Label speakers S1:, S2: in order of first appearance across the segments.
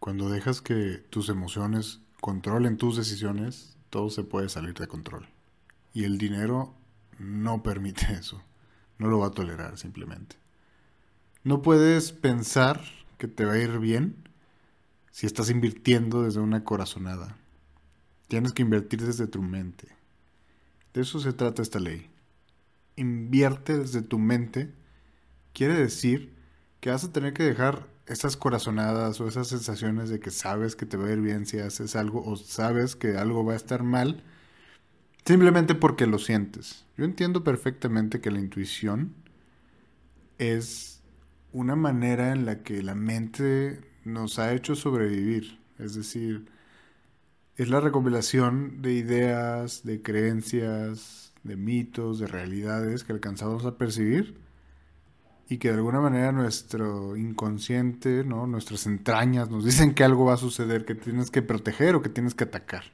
S1: Cuando dejas que tus emociones controlen tus decisiones, todo se puede salir de control. Y el dinero no permite eso. No lo va a tolerar simplemente. No puedes pensar que te va a ir bien si estás invirtiendo desde una corazonada. Tienes que invertir desde tu mente. De eso se trata esta ley. Invierte desde tu mente quiere decir que vas a tener que dejar esas corazonadas o esas sensaciones de que sabes que te va a ir bien si haces algo o sabes que algo va a estar mal simplemente porque lo sientes. Yo entiendo perfectamente que la intuición es una manera en la que la mente nos ha hecho sobrevivir. Es decir, es la recopilación de ideas, de creencias, de mitos, de realidades que alcanzamos a percibir y que de alguna manera nuestro inconsciente, ¿no? nuestras entrañas nos dicen que algo va a suceder, que tienes que proteger o que tienes que atacar.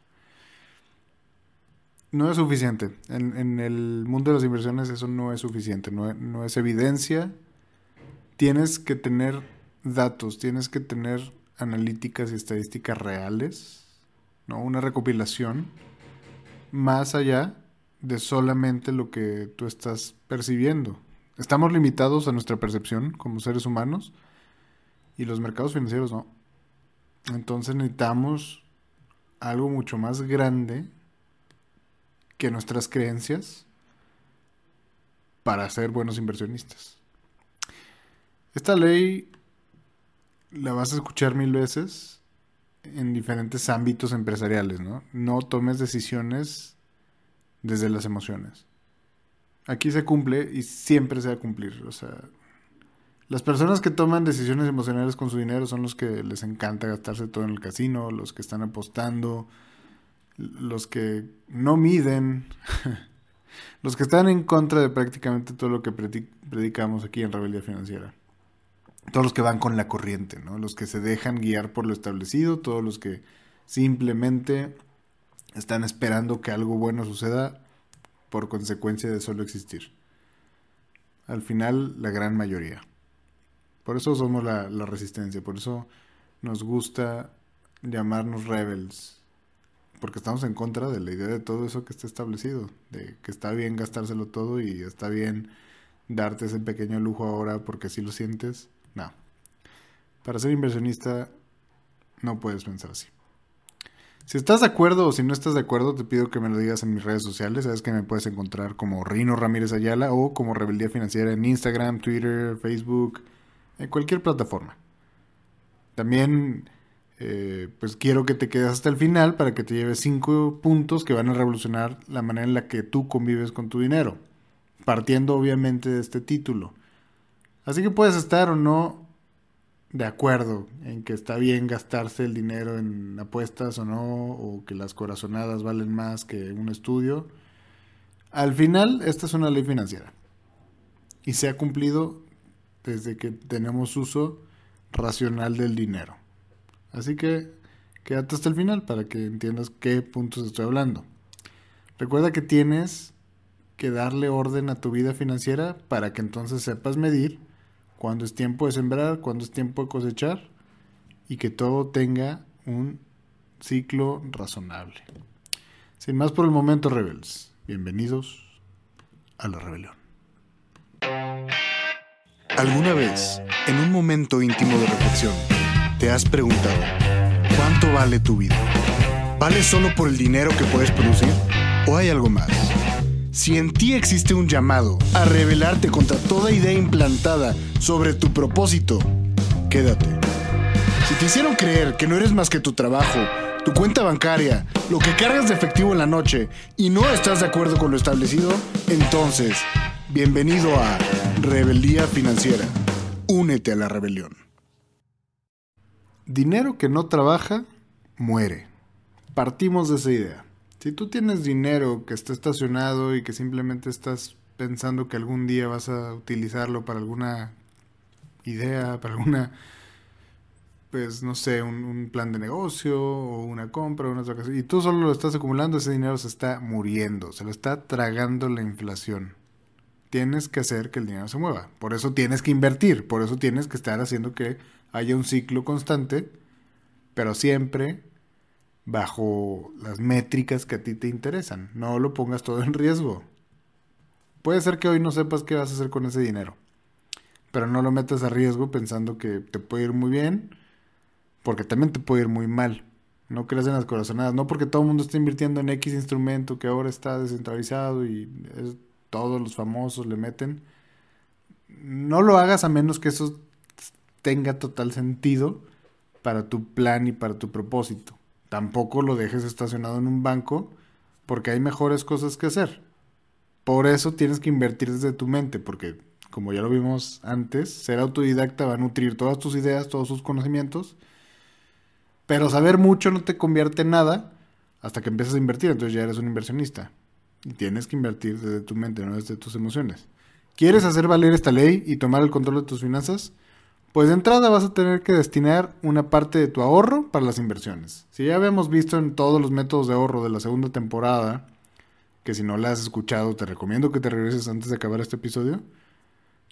S1: No es suficiente. En, el mundo de las inversiones eso no es suficiente, no, no es evidencia. Tienes que tener datos, tienes que tener analíticas y estadísticas reales, ¿no? Una recopilación más allá de solamente lo que tú estás percibiendo. Estamos limitados a nuestra percepción como seres humanos y los mercados financieros no. Entonces necesitamos algo mucho más grande que nuestras creencias para ser buenos inversionistas. Esta ley la vas a escuchar mil veces en diferentes ámbitos empresariales, ¿no? No tomes decisiones desde las emociones aquí se cumple y siempre se va a cumplir. O sea, las personas que toman decisiones emocionales con su dinero son los que les encanta gastarse todo en el casino, los que están apostando, los que no miden, los que están en contra de prácticamente todo lo que predicamos aquí en Rebeldía Financiera. Todos los que van con la corriente, ¿no? Los que se dejan guiar por lo establecido, todos los que simplemente están esperando que algo bueno suceda por consecuencia de solo existir. Al final, la gran mayoría. Por eso somos la, resistencia, por eso nos gusta llamarnos rebels, porque estamos en contra de la idea de todo eso que está establecido, de que está bien gastárselo todo y está bien darte ese pequeño lujo ahora porque si lo sientes. No. Para ser inversionista no puedes pensar así. Si estás de acuerdo o si no estás de acuerdo, te pido que me lo digas en mis redes sociales. Sabes que me puedes encontrar como Rino Ramírez Ayala o como Rebeldía Financiera en Instagram, Twitter, Facebook, en cualquier plataforma. También, eh, pues quiero que te quedes hasta el final para que te lleves cinco puntos que van a revolucionar la manera en la que tú convives con tu dinero. Partiendo obviamente de este título. Así que puedes estar o no de acuerdo en que está bien gastarse el dinero en apuestas o no, o que las corazonadas valen más que un estudio. Al final, esta es una ley financiera. Y se ha cumplido desde que tenemos uso racional del dinero. Así que quédate hasta el final para que entiendas qué puntos estoy hablando. Recuerda que tienes que darle orden a tu vida financiera para que entonces sepas medir cuando es tiempo de sembrar, cuando es tiempo de cosechar y que todo tenga un ciclo razonable. Sin más por el momento, rebels, bienvenidos a la rebelión.
S2: ¿Alguna vez, en un momento íntimo de reflexión, te has preguntado, ¿cuánto vale tu vida? ¿Vale solo por el dinero que puedes producir? ¿O hay algo más? Si en ti existe un llamado a rebelarte contra toda idea implantada sobre tu propósito, quédate. Si te hicieron creer que no eres más que tu trabajo, tu cuenta bancaria, lo que cargas de efectivo en la noche y no estás de acuerdo con lo establecido, entonces, bienvenido a Rebeldía Financiera. Únete a la rebelión.
S1: Dinero que no trabaja, muere. Partimos de esa idea. Si tú tienes dinero que está estacionado y que simplemente estás pensando que algún día vas a utilizarlo para alguna idea, para alguna, pues no sé, un, plan de negocio o una compra, una otra cosa, y tú solo lo estás acumulando, ese dinero se está muriendo, se lo está tragando la inflación. Tienes que hacer que el dinero se mueva. Por eso tienes que invertir, por eso tienes que estar haciendo que haya un ciclo constante pero siempre bajo las métricas que a ti te interesan. No lo pongas todo en riesgo. Puede ser que hoy no sepas qué vas a hacer con ese dinero, pero no lo metas a riesgo pensando que te puede ir muy bien, porque también te puede ir muy mal. No creas en las corazonadas, no porque todo el mundo está invirtiendo en X instrumento que ahora está descentralizado y todos los famosos le meten. No lo hagas a menos que eso tenga total sentido para tu plan y para tu propósito. Tampoco lo dejes estacionado en un banco porque hay mejores cosas que hacer. Por eso tienes que invertir desde tu mente, porque como ya lo vimos antes, ser autodidacta va a nutrir todas tus ideas, todos tus conocimientos, pero saber mucho no te convierte en nada hasta que empiezas a invertir, entonces ya eres un inversionista. Y tienes que invertir desde tu mente, no desde tus emociones. ¿Quieres hacer valer esta ley y tomar el control de tus finanzas? Pues de entrada vas a tener que destinar una parte de tu ahorro para las inversiones. Si ya habíamos visto en todos los métodos de ahorro de la segunda temporada, que si no la has escuchado te recomiendo que te regreses antes de acabar este episodio,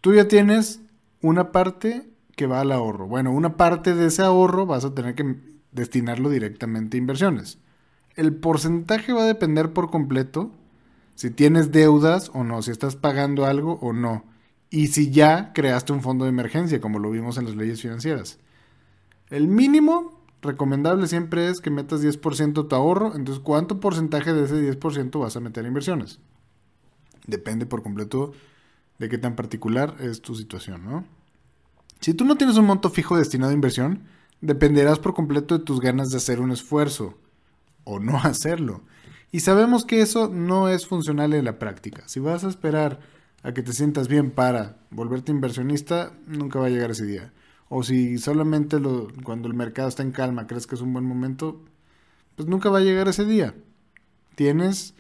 S1: tú ya tienes una parte que va al ahorro. Bueno, una parte de ese ahorro vas a tener que destinarlo directamente a inversiones. El porcentaje va a depender por completo si tienes deudas o no, si estás pagando algo o no y si ya creaste un fondo de emergencia, como lo vimos en las leyes financieras. El mínimo recomendable siempre es que metas 10% tu ahorro, entonces ¿cuánto porcentaje de ese 10% vas a meter en inversiones? Depende por completo de qué tan particular es tu situación, ¿no? Si tú no tienes un monto fijo destinado a inversión, dependerás por completo de tus ganas de hacer un esfuerzo o no hacerlo. Y sabemos que eso no es funcional en la práctica. Si vas a esperar a que te sientas bien para volverte inversionista, nunca va a llegar ese día. O si solamente lo, cuando el mercado está en calma crees que es un buen momento, pues nunca va a llegar ese día. Tienes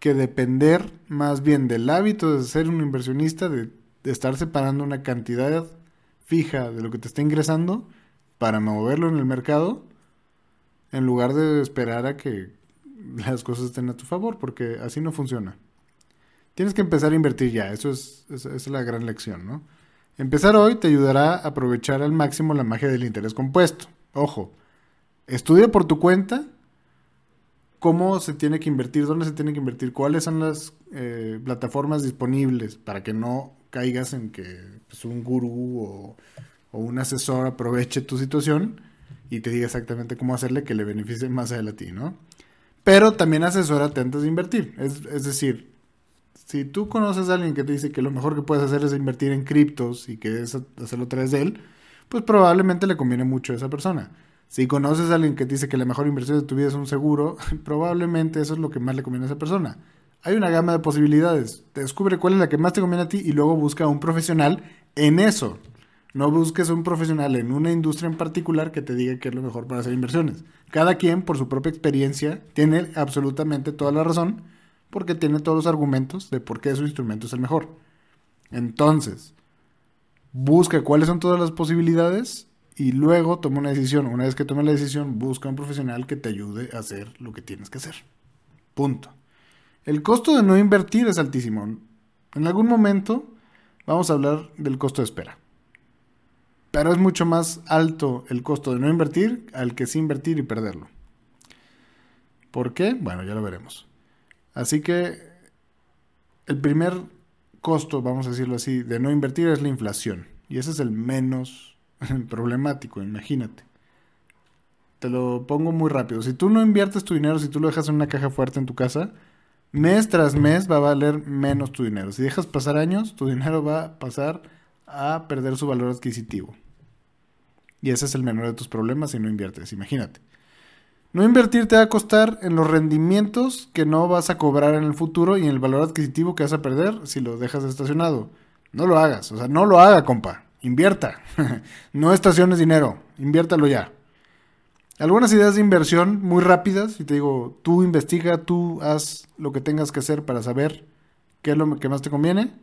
S1: que depender más bien del hábito de ser un inversionista, de, de estar separando una cantidad fija de lo que te está ingresando para moverlo en el mercado, en lugar de esperar a que las cosas estén a tu favor, porque así no funciona. Tienes que empezar a invertir ya, eso es, la gran lección, ¿no? Empezar hoy te ayudará a aprovechar al máximo la magia del interés compuesto. Ojo, estudia por tu cuenta cómo se tiene que invertir, dónde se tiene que invertir, cuáles son las eh, plataformas disponibles para que no caigas en que pues, un gurú o, un asesor aproveche tu situación y te diga exactamente cómo hacerle que le beneficie más a él a ti, ¿no? Pero también asesórate antes de invertir. Es decir, si tú conoces a alguien que te dice que lo mejor que puedes hacer es invertir en criptos y que es hacerlo través de él, pues probablemente le conviene mucho a esa persona. Si conoces a alguien que te dice que la mejor inversión de tu vida es un seguro, probablemente eso es lo que más le conviene a esa persona. Hay una gama de posibilidades. descubre cuál es la que más te conviene a ti y luego busca a un profesional en eso. No busques un profesional en una industria en particular que te diga que es lo mejor para hacer inversiones. Cada quien, por su propia experiencia, tiene absolutamente toda la razón porque tiene todos los argumentos de por qué su instrumento es el mejor. Entonces, busca cuáles son todas las posibilidades y luego toma una decisión. Una vez que tome la decisión, busca un profesional que te ayude a hacer lo que tienes que hacer. Punto. El costo de no invertir es altísimo. En algún momento vamos a hablar del costo de espera. Pero es mucho más alto el costo de no invertir al que sí invertir y perderlo. ¿Por qué? Bueno, ya lo veremos. Así que el primer costo, vamos a decirlo así, de no invertir es la inflación. Y ese es el menos problemático, imagínate. Te lo pongo muy rápido. Si tú no inviertes tu dinero, si tú lo dejas en una caja fuerte en tu casa, mes tras mes va a valer menos tu dinero. Si dejas pasar años, tu dinero va a pasar a perder su valor adquisitivo. Y ese es el menor de tus problemas si no inviertes, imagínate. No invertir te va a costar en los rendimientos que no vas a cobrar en el futuro y en el valor adquisitivo que vas a perder si lo dejas estacionado. No lo hagas, o sea, no lo haga, compa. Invierta. no estaciones dinero, inviértalo ya. Algunas ideas de inversión muy rápidas, y te digo, tú investiga, tú haz lo que tengas que hacer para saber qué es lo que más te conviene.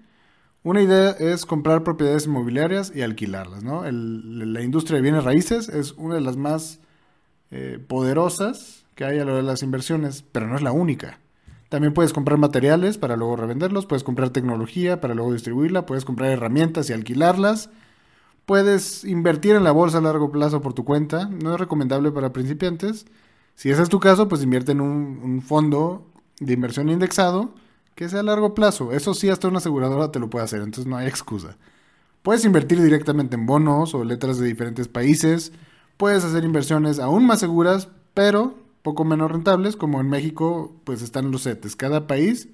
S1: Una idea es comprar propiedades inmobiliarias y alquilarlas, ¿no? la industria de bienes raíces es una de las más eh, poderosas que hay a lo de las inversiones, pero no es la única. También puedes comprar materiales para luego revenderlos, puedes comprar tecnología para luego distribuirla, puedes comprar herramientas y alquilarlas, Puedes invertir en la bolsa a largo plazo por tu cuenta. No es recomendable para principiantes. Si ese es tu caso, pues invierte en un, un fondo de inversión indexado que sea a largo plazo. Eso sí, hasta una aseguradora te lo puede hacer, entonces no hay excusa. Puedes invertir directamente en bonos o letras de diferentes países. Puedes hacer inversiones aún más seguras, pero poco menos rentables, como en México, pues están los CETES. Cada país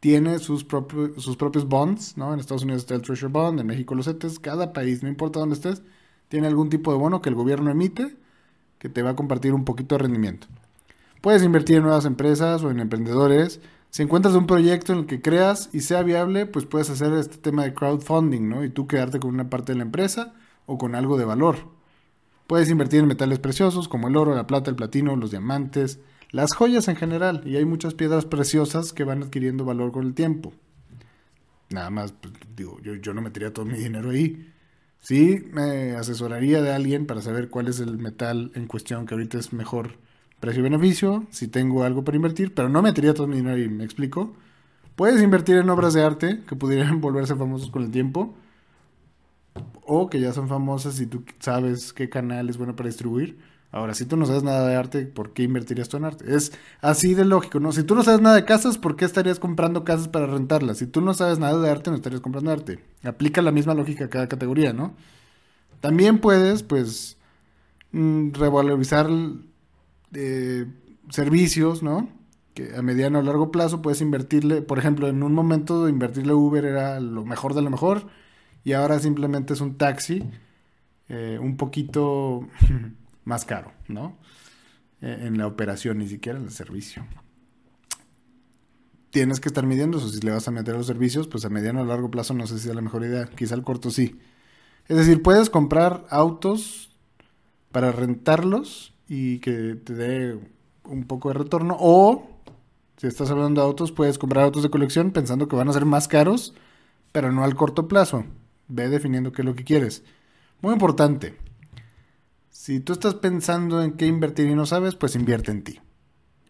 S1: tiene sus, propios bonds, ¿no? En Estados Unidos está el Treasury Bond, en México los CETES. Cada país, no importa dónde estés, tiene algún tipo de bono que el gobierno emite que te va a compartir un poquito de rendimiento. Puedes invertir en nuevas empresas o en emprendedores. Si encuentras un proyecto en el que creas y sea viable, pues puedes hacer este tema de crowdfunding, ¿no? Y tú quedarte con una parte de la empresa o con algo de valor. Puedes invertir en metales preciosos como el oro, la plata, el platino, los diamantes, las joyas en general, y hay muchas piedras preciosas que van adquiriendo valor con el tiempo. Nada más, pues, digo, yo, no metería todo mi dinero ahí. Sí, me asesoraría de alguien para saber cuál es el metal en cuestión que ahorita es mejor precio-beneficio, si tengo algo para invertir, pero no metería todo mi dinero ahí, me explico. Puedes invertir en obras de arte que pudieran volverse famosos con el tiempo, o que ya son famosas y tú sabes qué canal es bueno para distribuir Ahora, si tú no sabes nada de arte, ¿por qué invertirías tú en arte? Es así de lógico, ¿no? Si tú no sabes nada de casas, ¿por qué estarías comprando casas para rentarlas? Si tú no sabes nada de arte, no estarías comprando arte. Aplica la misma lógica a cada categoría, ¿no? También puedes, pues, mm, revalorizar eh, servicios, ¿no? Que a mediano o largo plazo puedes invertirle, por ejemplo, en un momento invertirle Uber era lo mejor de lo mejor y ahora simplemente es un taxi, eh, un poquito... más caro, ¿no? E, en la operación, ni siquiera en el servicio. Tienes que estar midiendo eso. Si le vas a meter a los servicios, pues a mediano o largo plazo no sé si es la mejor idea. Quizá al corto sí. Es decir, puedes comprar autos para rentarlos y que te dé un poco de retorno. O, si estás hablando de autos, puedes comprar autos de colección pensando que van a ser más caros, pero no al corto plazo. Ve definiendo qué es lo que quieres. Muy importante. Si tú estás pensando en qué invertir y no sabes, pues invierte en ti.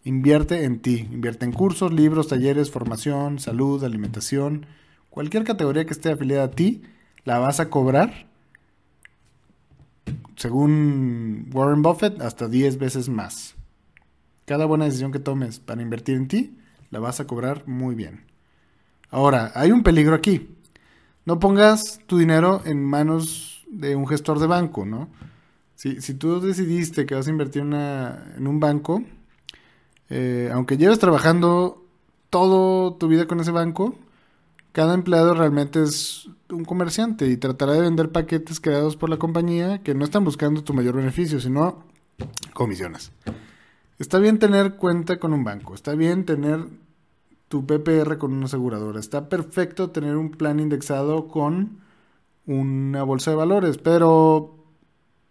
S1: Invierte en ti. Invierte en cursos, libros, talleres, formación, salud, alimentación. Cualquier categoría que esté afiliada a ti, la vas a cobrar, según Warren Buffett, hasta 10 veces más. Cada buena decisión que tomes para invertir en ti, la vas a cobrar muy bien. Ahora, hay un peligro aquí. No pongas tu dinero en manos de un gestor de banco, ¿no? Si, si tú decidiste que vas a invertir en un banco, eh, aunque lleves trabajando toda tu vida con ese banco, cada empleado realmente es un comerciante y tratará de vender paquetes creados por la compañía que no están buscando tu mayor beneficio, sino comisiones. Está bien tener cuenta con un banco, está bien tener tu PPR con una aseguradora, está perfecto tener un plan indexado con una bolsa de valores, pero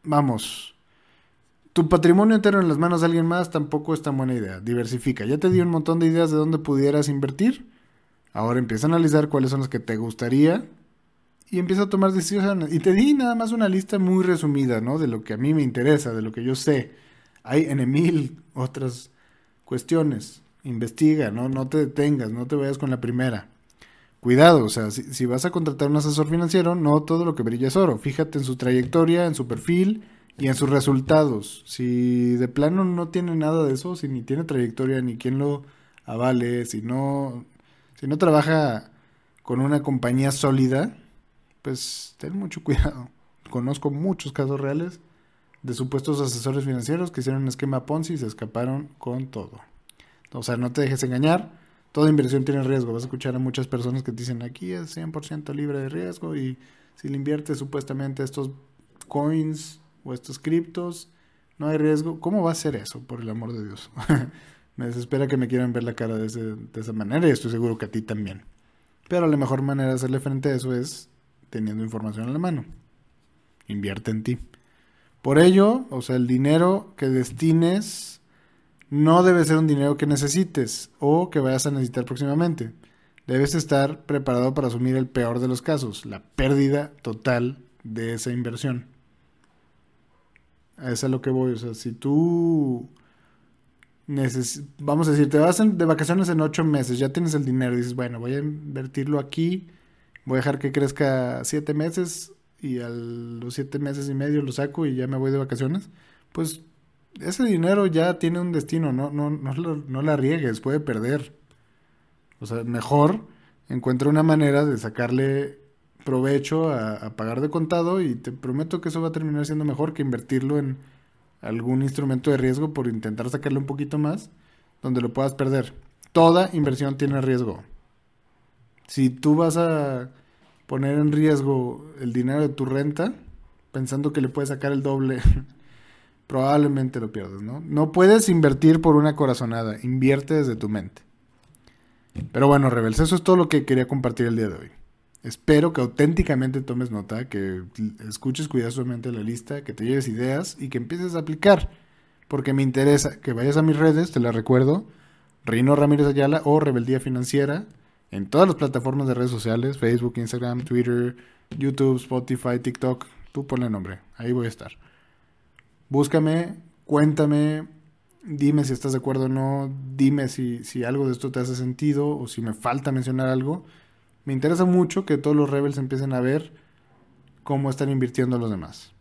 S1: vamos, tu patrimonio entero en las manos de alguien más tampoco es tan buena idea. Diversifica. Ya te di un montón de ideas de dónde pudieras invertir. Ahora empieza a analizar cuáles son las que te gustaría y empieza a tomar decisiones. Y te di nada más una lista muy resumida, ¿no? De lo que a mí me interesa, de lo que yo sé. Hay en mil otras cuestiones. Investiga, ¿no? No te detengas, no te vayas con la primera. Cuidado, o sea, si, vas a contratar un asesor financiero, no todo lo que brilla es oro. Fíjate en su trayectoria, en su perfil y en sus resultados. Si de plano no tiene nada de eso, si ni tiene trayectoria, ni quien lo avale, si no, si no trabaja con una compañía sólida, pues ten mucho cuidado. Conozco muchos casos reales de supuestos asesores financieros que hicieron un esquema Ponzi y se escaparon con todo. O sea, no te dejes engañar toda inversión tiene riesgo. Vas a escuchar a muchas personas que te dicen aquí es 100% libre de riesgo y si le inviertes supuestamente estos coins o estos criptos, no hay riesgo. ¿Cómo va a ser eso, por el amor de Dios? me desespera que me quieran ver la cara de, de esa manera y estoy seguro que a ti también. Pero la mejor manera de hacerle frente a eso es teniendo información en la mano. Invierte en ti. Por ello, o sea, el dinero que destines no debe ser un dinero que necesites o que vayas a necesitar próximamente. Debes estar preparado para asumir el peor de los casos, la pérdida total de esa inversión. Eso es a lo que voy. O sea, si tú vamos a decir, te vas de vacaciones en ocho meses, ya tienes el dinero dices, bueno, voy a invertirlo aquí, voy a dejar que crezca siete meses y a los siete meses y medio lo saco y ya me voy de vacaciones, pues ese dinero ya tiene un destino, no, no, no, no la riegues, puede perder. O sea, mejor encuentra una manera de sacarle provecho a, pagar de contado y te prometo que eso va a terminar siendo mejor que invertirlo en algún instrumento de riesgo por intentar sacarle un poquito más donde lo puedas perder. Toda inversión tiene riesgo. Si tú vas a poner en riesgo el dinero de tu renta pensando que le puedes sacar el doble, probablemente lo pierdas, ¿no? No puedes invertir por una corazonada, invierte desde tu mente. Pero bueno, Rebels, eso es todo lo que quería compartir el día de hoy. Espero que auténticamente tomes nota, que escuches cuidadosamente la lista, que te lleves ideas y que empieces a aplicar. Porque me interesa que vayas a mis redes, te la recuerdo, Reino Ramírez Ayala o Rebeldía Financiera, en todas las plataformas de redes sociales, Facebook, Instagram, Twitter, YouTube, Spotify, TikTok, tú ponle nombre, ahí voy a estar. Búscame, cuéntame, dime si estás de acuerdo o no, dime si, si algo de esto te hace sentido o si me falta mencionar algo me interesa mucho que todos los rebels empiecen a ver cómo están invirtiendo los demás.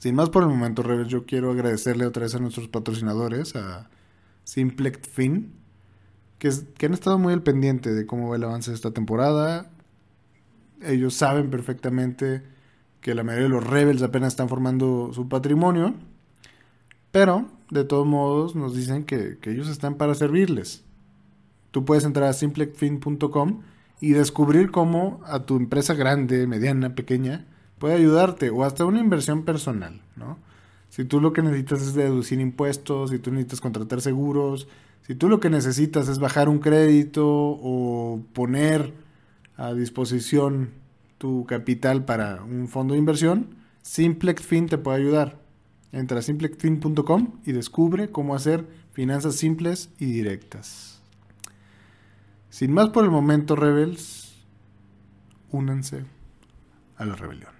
S1: Sin más por el momento, Rebels, yo quiero agradecerle otra vez a nuestros patrocinadores, a Simplex Fin, que, que han estado muy al pendiente de cómo va el avance de esta temporada. Ellos saben perfectamente que la mayoría de los Rebels apenas están formando su patrimonio, pero de todos modos nos dicen que, que ellos están para servirles. Tú puedes entrar a simplexfin.com y descubrir cómo a tu empresa grande, mediana, pequeña, puede ayudarte o hasta una inversión personal, ¿no? Si tú lo que necesitas es deducir impuestos, si tú necesitas contratar seguros, si tú lo que necesitas es bajar un crédito o poner a disposición tu capital para un fondo de inversión, SimplexFin te puede ayudar. Entra a simplexfin.com y descubre cómo hacer finanzas simples y directas. Sin más por el momento, Rebels, únanse a la rebelión.